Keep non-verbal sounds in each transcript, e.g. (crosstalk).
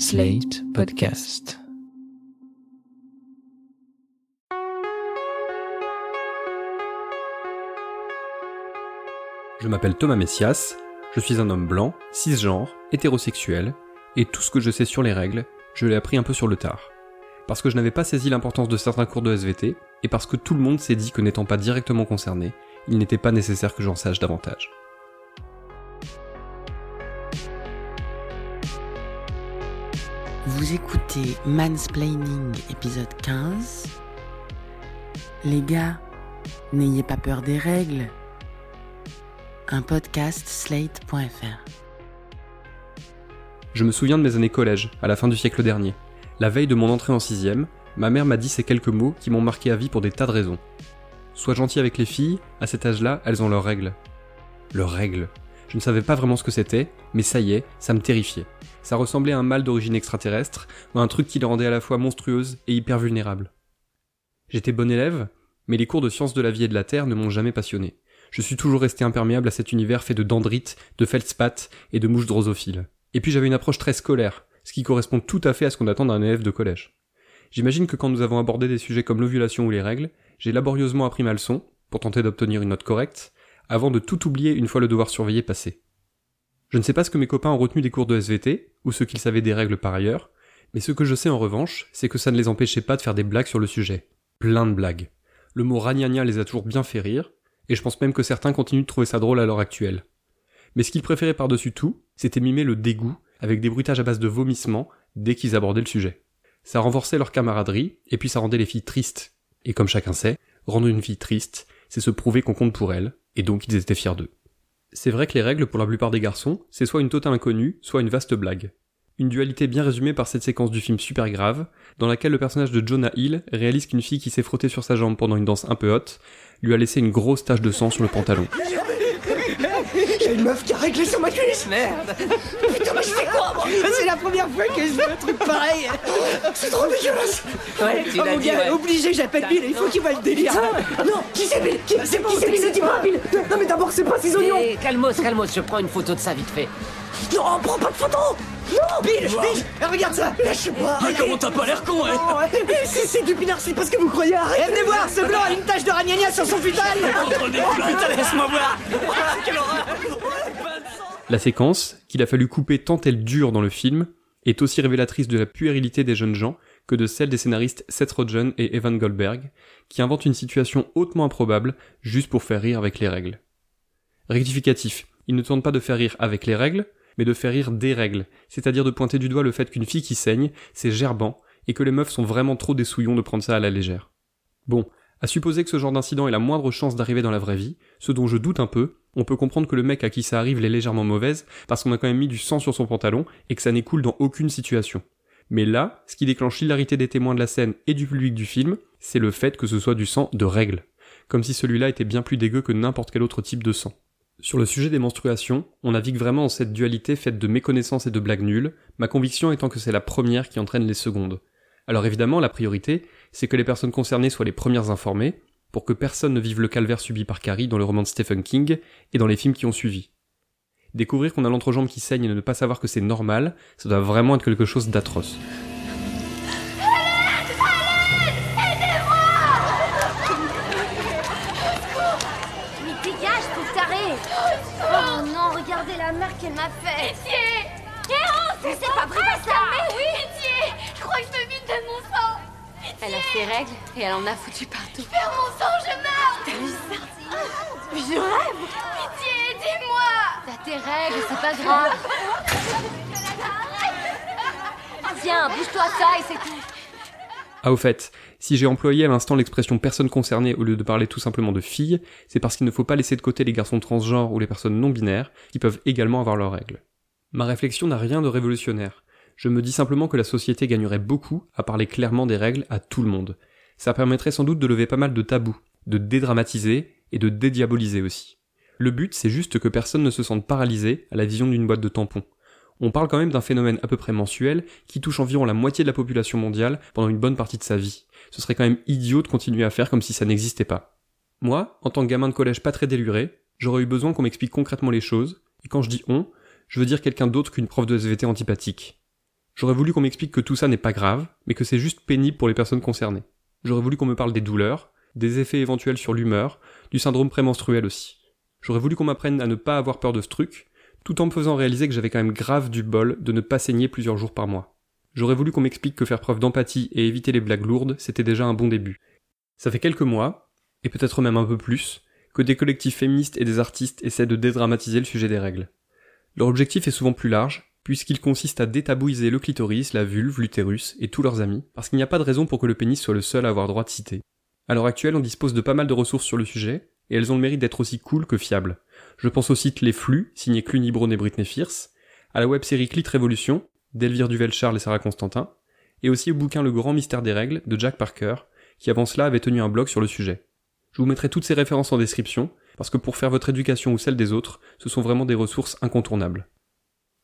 Slate Podcast. Je m'appelle Thomas Messias, je suis un homme blanc, cisgenre, hétérosexuel, et tout ce que je sais sur les règles, je l'ai appris un peu sur le tard. Parce que je n'avais pas saisi l'importance de certains cours de SVT, et parce que tout le monde s'est dit que n'étant pas directement concerné, il n'était pas nécessaire que j'en sache davantage. Vous écoutez Mansplaining épisode 15. Les gars, n'ayez pas peur des règles. Un podcast slate.fr. Je me souviens de mes années collège, à la fin du siècle dernier. La veille de mon entrée en sixième, ma mère m'a dit ces quelques mots qui m'ont marqué à vie pour des tas de raisons. Sois gentil avec les filles, à cet âge-là, elles ont leurs règles. Leurs règles. Je ne savais pas vraiment ce que c'était, mais ça y est, ça me terrifiait. Ça ressemblait à un mal d'origine extraterrestre, ou à un truc qui les rendait à la fois monstrueuse et hyper vulnérable. J'étais bon élève, mais les cours de sciences de la vie et de la Terre ne m'ont jamais passionné. Je suis toujours resté imperméable à cet univers fait de dendrites, de feldspath et de mouches drosophiles. Et puis j'avais une approche très scolaire, ce qui correspond tout à fait à ce qu'on attend d'un élève de collège. J'imagine que quand nous avons abordé des sujets comme l'ovulation ou les règles, j'ai laborieusement appris ma leçon, pour tenter d'obtenir une note correcte, avant de tout oublier une fois le devoir surveillé passé. Je ne sais pas ce que mes copains ont retenu des cours de SVT, ou ce qu'ils savaient des règles par ailleurs, mais ce que je sais en revanche, c'est que ça ne les empêchait pas de faire des blagues sur le sujet. Plein de blagues. Le mot ragnagna les a toujours bien fait rire, et je pense même que certains continuent de trouver ça drôle à l'heure actuelle. Mais ce qu'ils préféraient par-dessus tout, c'était mimer le dégoût, avec des bruitages à base de vomissements, dès qu'ils abordaient le sujet. Ça renforçait leur camaraderie, et puis ça rendait les filles tristes. Et comme chacun sait, rendre une fille triste, c'est se prouver qu'on compte pour elle, et donc ils étaient fiers d'eux. C'est vrai que les règles pour la plupart des garçons, c'est soit une totale inconnue, soit une vaste blague. Une dualité bien résumée par cette séquence du film super grave, dans laquelle le personnage de Jonah Hill réalise qu'une fille qui s'est frottée sur sa jambe pendant une danse un peu haute, lui a laissé une grosse tache de sang sur le pantalon. (laughs) (laughs) Y'a une meuf qui a réglé sur ma cuisse. Merde. Putain mais je fais quoi moi C'est la première fois que je fais un truc pareil. C'est trop dégueulasse. Ouais, tu Oh l'as mon dit, gars, ouais. obligé, j'appelle Bill, il faut qu'il voit le délire. Non, qui c'est Bill? Qui c'est qui c'est Bill? Dis-moi Bill. Non mais d'abord c'est pas ses oignons. Calmos, calmos, je prends une photo de ça vite fait. Non, prends pas de photo. Non. Bill, Bill, eh, regarde ça. Lâche-moi. Comment t'as pas l'air con, hein Oh, ouais. C'est du pinard, c'est pas ce que vous croyez, arrêtez Eh, venez voir, ce blanc a une tache de ragnagna sur son futal Putain, laisse-moi voir La séquence, qu'il a fallu couper tant elle dure dans le film, est aussi révélatrice de la puérilité des jeunes gens que de celle des scénaristes Seth Rogen et Evan Goldberg, qui inventent une situation hautement improbable juste pour faire rire avec les règles. Rectificatif, ils ne tentent pas de faire rire avec les règles, mais de faire rire des règles, c'est-à-dire de pointer du doigt le fait qu'une fille qui saigne, c'est gerbant, et que les meufs sont vraiment trop des souillons de prendre ça à la légère. Bon, à supposer que ce genre d'incident ait la moindre chance d'arriver dans la vraie vie, ce dont je doute un peu, on peut comprendre que le mec à qui ça arrive l'est légèrement mauvaise, parce qu'on a quand même mis du sang sur son pantalon, et que ça n'écoule dans aucune situation. Mais là, ce qui déclenche l'hilarité des témoins de la scène et du public du film, c'est le fait que ce soit du sang de règle. Comme si celui-là était bien plus dégueu que n'importe quel autre type de sang. Sur le sujet des menstruations, on navigue vraiment dans cette dualité faite de méconnaissance et de blagues nulles, ma conviction étant que c'est la première qui entraîne les secondes. Alors évidemment, la priorité, c'est que les personnes concernées soient les premières informées, pour que personne ne vive le calvaire subi par Carrie dans le roman de Stephen King et dans les films qui ont suivi. Découvrir qu'on a l'entrejambe qui saigne et ne pas savoir que c'est normal, ça doit vraiment être quelque chose d'atroce. Mais dégage, pauvre taré Oh non, regardez la marque qu'elle m'a fait Pitié Mais c'est pas vrai ça Elle a ses règles et elle en a foutu partout. Perds mon sang, je meurs T'as vu ça Je rêve Pitié, aidez-moi T'as tes règles, c'est pas grave. Tiens, bouge-toi ça et c'est tout. Ah au fait, si j'ai employé à l'instant l'expression personne concernée au lieu de parler tout simplement de filles, c'est parce qu'il ne faut pas laisser de côté les garçons transgenres ou les personnes non binaires, qui peuvent également avoir leurs règles. Ma réflexion n'a rien de révolutionnaire. Je me dis simplement que la société gagnerait beaucoup à parler clairement des règles à tout le monde. Ça permettrait sans doute de lever pas mal de tabous, de dédramatiser et de dédiaboliser aussi. Le but, c'est juste que personne ne se sente paralysé à la vision d'une boîte de tampons. On parle quand même d'un phénomène à peu près mensuel qui touche environ la moitié de la population mondiale pendant une bonne partie de sa vie. Ce serait quand même idiot de continuer à faire comme si ça n'existait pas. Moi, en tant que gamin de collège pas très déluré, j'aurais eu besoin qu'on m'explique concrètement les choses, et quand je dis on, je veux dire quelqu'un d'autre qu'une prof de SVT antipathique. J'aurais voulu qu'on m'explique que tout ça n'est pas grave, mais que c'est juste pénible pour les personnes concernées. J'aurais voulu qu'on me parle des douleurs, des effets éventuels sur l'humeur, du syndrome prémenstruel aussi. J'aurais voulu qu'on m'apprenne à ne pas avoir peur de ce truc, tout en me faisant réaliser que j'avais quand même grave du bol de ne pas saigner plusieurs jours par mois. J'aurais voulu qu'on m'explique que faire preuve d'empathie et éviter les blagues lourdes, c'était déjà un bon début. Ça fait quelques mois, et peut-être même un peu plus, que des collectifs féministes et des artistes essaient de dédramatiser le sujet des règles. Leur objectif est souvent plus large, puisqu'il consiste à détabouiser le clitoris, la vulve, l'utérus et tous leurs amis, parce qu'il n'y a pas de raison pour que le pénis soit le seul à avoir droit de citer. À l'heure actuelle, on dispose de pas mal de ressources sur le sujet, et elles ont le mérite d'être aussi cool que fiables. Je pense au site Les Flux, signé Cluny Brown et Britney Fierce, à la web-série Clit Révolution, d'Elvire Duvel-Charles et Sarah Constantin, et aussi au bouquin Le Grand Mystère des Règles, de Jack Parker, qui avant cela avait tenu un blog sur le sujet. Je vous mettrai toutes ces références en description, parce que pour faire votre éducation ou celle des autres, ce sont vraiment des ressources incontournables.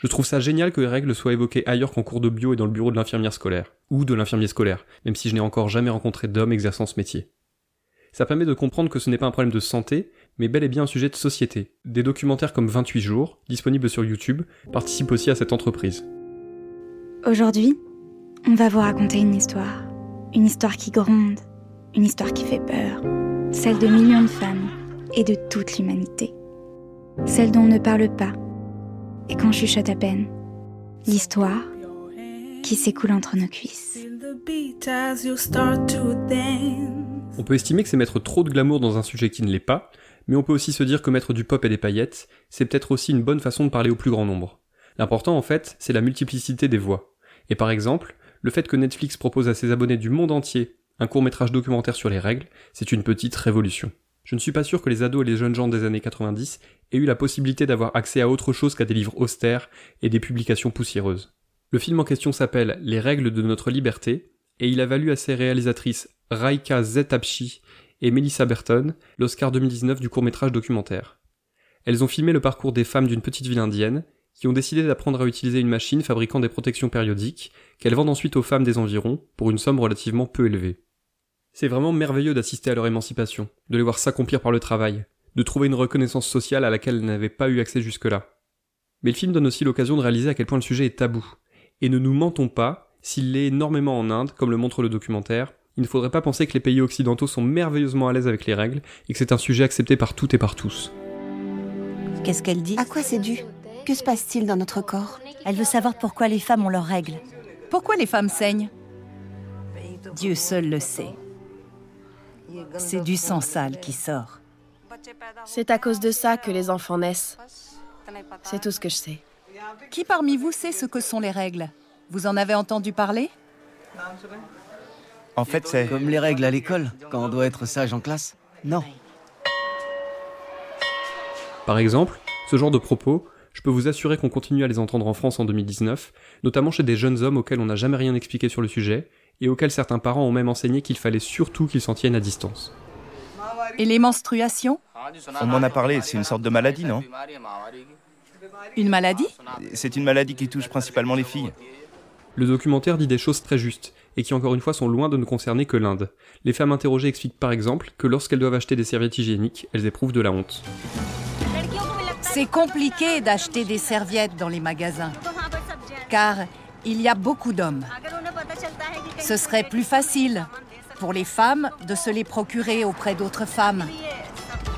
Je trouve ça génial que les règles soient évoquées ailleurs qu'en cours de bio et dans le bureau de l'infirmière scolaire, ou de l'infirmier scolaire, même si je n'ai encore jamais rencontré d'homme exerçant ce métier. Ça permet de comprendre que ce n'est pas un problème de santé, mais bel et bien un sujet de société. Des documentaires comme 28 jours, disponibles sur YouTube, participent aussi à cette entreprise. Aujourd'hui, on va vous raconter une histoire. Une histoire qui gronde, une histoire qui fait peur. Celle de millions de femmes et de toute l'humanité. Celle dont on ne parle pas et qu'on chuchote à peine. L'histoire qui s'écoule entre nos cuisses. On peut estimer que c'est mettre trop de glamour dans un sujet qui ne l'est pas, mais on peut aussi se dire que mettre du pop et des paillettes, c'est peut-être aussi une bonne façon de parler au plus grand nombre. L'important en fait, c'est la multiplicité des voix. Et par exemple, le fait que Netflix propose à ses abonnés du monde entier un court métrage documentaire sur les règles, c'est une petite révolution. Je ne suis pas sûr que les ados et les jeunes gens des années 90 aient eu la possibilité d'avoir accès à autre chose qu'à des livres austères et des publications poussiéreuses. Le film en question s'appelle Les règles de notre liberté, et il a valu à ses réalisatrices Raika Zetapchi et Melissa Burton l'Oscar 2019 du court-métrage documentaire. Elles ont filmé le parcours des femmes d'une petite ville indienne qui ont décidé d'apprendre à utiliser une machine fabriquant des protections périodiques qu'elles vendent ensuite aux femmes des environs pour une somme relativement peu élevée. C'est vraiment merveilleux d'assister à leur émancipation, de les voir s'accomplir par le travail, de trouver une reconnaissance sociale à laquelle elles n'avaient pas eu accès jusque-là. Mais le film donne aussi l'occasion de réaliser à quel point le sujet est tabou. Et ne nous mentons pas, s'il l'est énormément en Inde, comme le montre le documentaire, il ne faudrait pas penser que les pays occidentaux sont merveilleusement à l'aise avec les règles et que c'est un sujet accepté par toutes et par tous. Qu'est-ce qu'elle dit? À quoi c'est dû? Que se passe-t-il dans notre corps? Elle veut savoir pourquoi les femmes ont leurs règles. Pourquoi les femmes saignent? Dieu seul le sait. C'est du sang sale qui sort. C'est à cause de ça que les enfants naissent. C'est tout ce que je sais. Qui parmi vous sait ce que sont les règles? Vous en avez entendu parler? En fait, c'est... Comme les règles à l'école, quand on doit être sage en classe Non. Par exemple, ce genre de propos, je peux vous assurer qu'on continue à les entendre en France en 2019, notamment chez des jeunes hommes auxquels on n'a jamais rien expliqué sur le sujet, et auxquels certains parents ont même enseigné qu'il fallait surtout qu'ils s'en tiennent à distance. Et les menstruations On m'en a parlé, c'est une sorte de maladie, non? Une maladie? C'est une maladie qui touche principalement les filles. Le documentaire dit des choses très justes, et qui encore une fois sont loin de ne concerner que l'Inde. Les femmes interrogées expliquent par exemple que lorsqu'elles doivent acheter des serviettes hygiéniques, elles éprouvent de la honte. C'est compliqué d'acheter des serviettes dans les magasins, car il y a beaucoup d'hommes. Ce serait plus facile pour les femmes de se les procurer auprès d'autres femmes.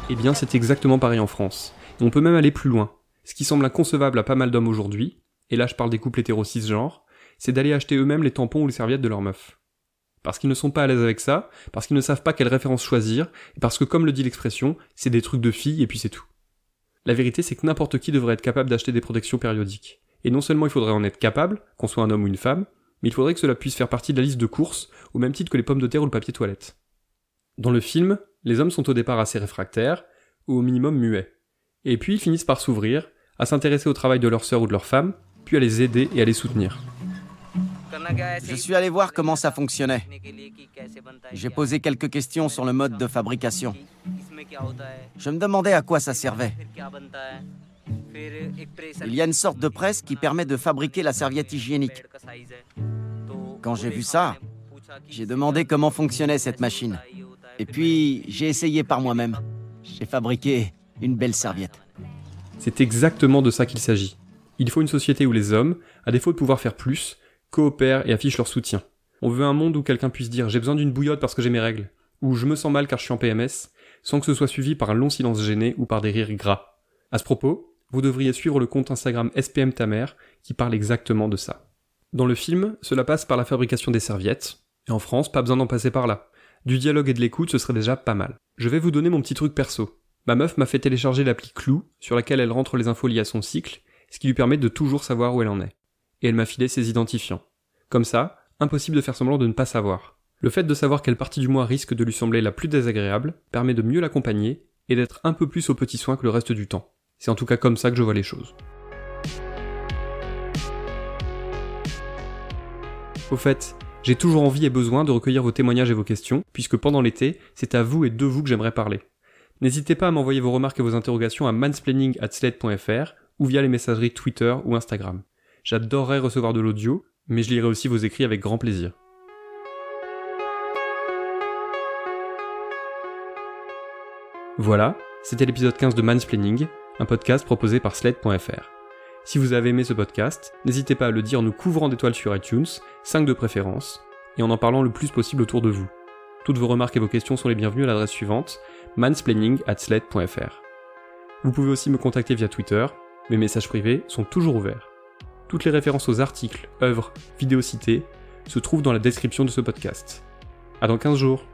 Eh bien, c'est exactement pareil en France. On peut même aller plus loin. Ce qui semble inconcevable à pas mal d'hommes aujourd'hui, et là je parle des couples hétéro cisgenres, c'est d'aller acheter eux-mêmes les tampons ou les serviettes de leur meuf. Parce qu'ils ne sont pas à l'aise avec ça, parce qu'ils ne savent pas quelle référence choisir, et parce que comme le dit l'expression, c'est des trucs de filles et puis c'est tout. La vérité c'est que n'importe qui devrait être capable d'acheter des protections périodiques. Et non seulement il faudrait en être capable, qu'on soit un homme ou une femme, mais il faudrait que cela puisse faire partie de la liste de courses, au même titre que les pommes de terre ou le papier toilette. Dans le film, les hommes sont au départ assez réfractaires, ou au minimum muets. Et puis ils finissent par s'ouvrir, à s'intéresser au travail de leur sœur ou de leur femme, puis à les aider et à les soutenir. Je suis allé voir comment ça fonctionnait. J'ai posé quelques questions sur le mode de fabrication. Je me demandais à quoi ça servait. Il y a une sorte de presse qui permet de fabriquer la serviette hygiénique. Quand j'ai vu ça, j'ai demandé comment fonctionnait cette machine. Et puis, j'ai essayé par moi-même. J'ai fabriqué une belle serviette. C'est exactement de ça qu'il s'agit. Il faut une société où les hommes, à défaut de pouvoir faire plus, coopèrent et affichent leur soutien. On veut un monde où quelqu'un puisse dire j'ai besoin d'une bouillotte parce que j'ai mes règles, ou je me sens mal car je suis en PMS, sans que ce soit suivi par un long silence gêné ou par des rires gras. À ce propos, vous devriez suivre le compte Instagram SPM Tamer qui parle exactement de ça. Dans le film, cela passe par la fabrication des serviettes, et en France, pas besoin d'en passer par là. Du dialogue et de l'écoute, ce serait déjà pas mal. Je vais vous donner mon petit truc perso. Ma meuf m'a fait télécharger l'appli Clou, sur laquelle elle rentre les infos liées à son cycle, ce qui lui permet de toujours savoir où elle en est. Et elle m'a filé ses identifiants. Comme ça, impossible de faire semblant de ne pas savoir. Le fait de savoir quelle partie du mois risque de lui sembler la plus désagréable permet de mieux l'accompagner et d'être un peu plus au petit soin que le reste du temps. C'est en tout cas comme ça que je vois les choses. Au fait, j'ai toujours envie et besoin de recueillir vos témoignages et vos questions, puisque pendant l'été, c'est à vous et de vous que j'aimerais parler. N'hésitez pas à m'envoyer vos remarques et vos interrogations à mansplaining@sled.fr ou via les messageries Twitter ou Instagram. J'adorerais recevoir de l'audio, mais je lirai aussi vos écrits avec grand plaisir. Voilà, c'était l'épisode 15 de Mansplaining, un podcast proposé par Sled.fr. Si vous avez aimé ce podcast, n'hésitez pas à le dire en nous couvrant d'étoiles sur iTunes, 5 de préférence, et en en parlant le plus possible autour de vous. Toutes vos remarques et vos questions sont les bienvenues à l'adresse suivante, mansplaining@sled.fr. Vous pouvez aussi me contacter via Twitter, mes messages privés sont toujours ouverts. Toutes les références aux articles, œuvres, vidéos citées se trouvent dans la description de ce podcast. À dans 15 jours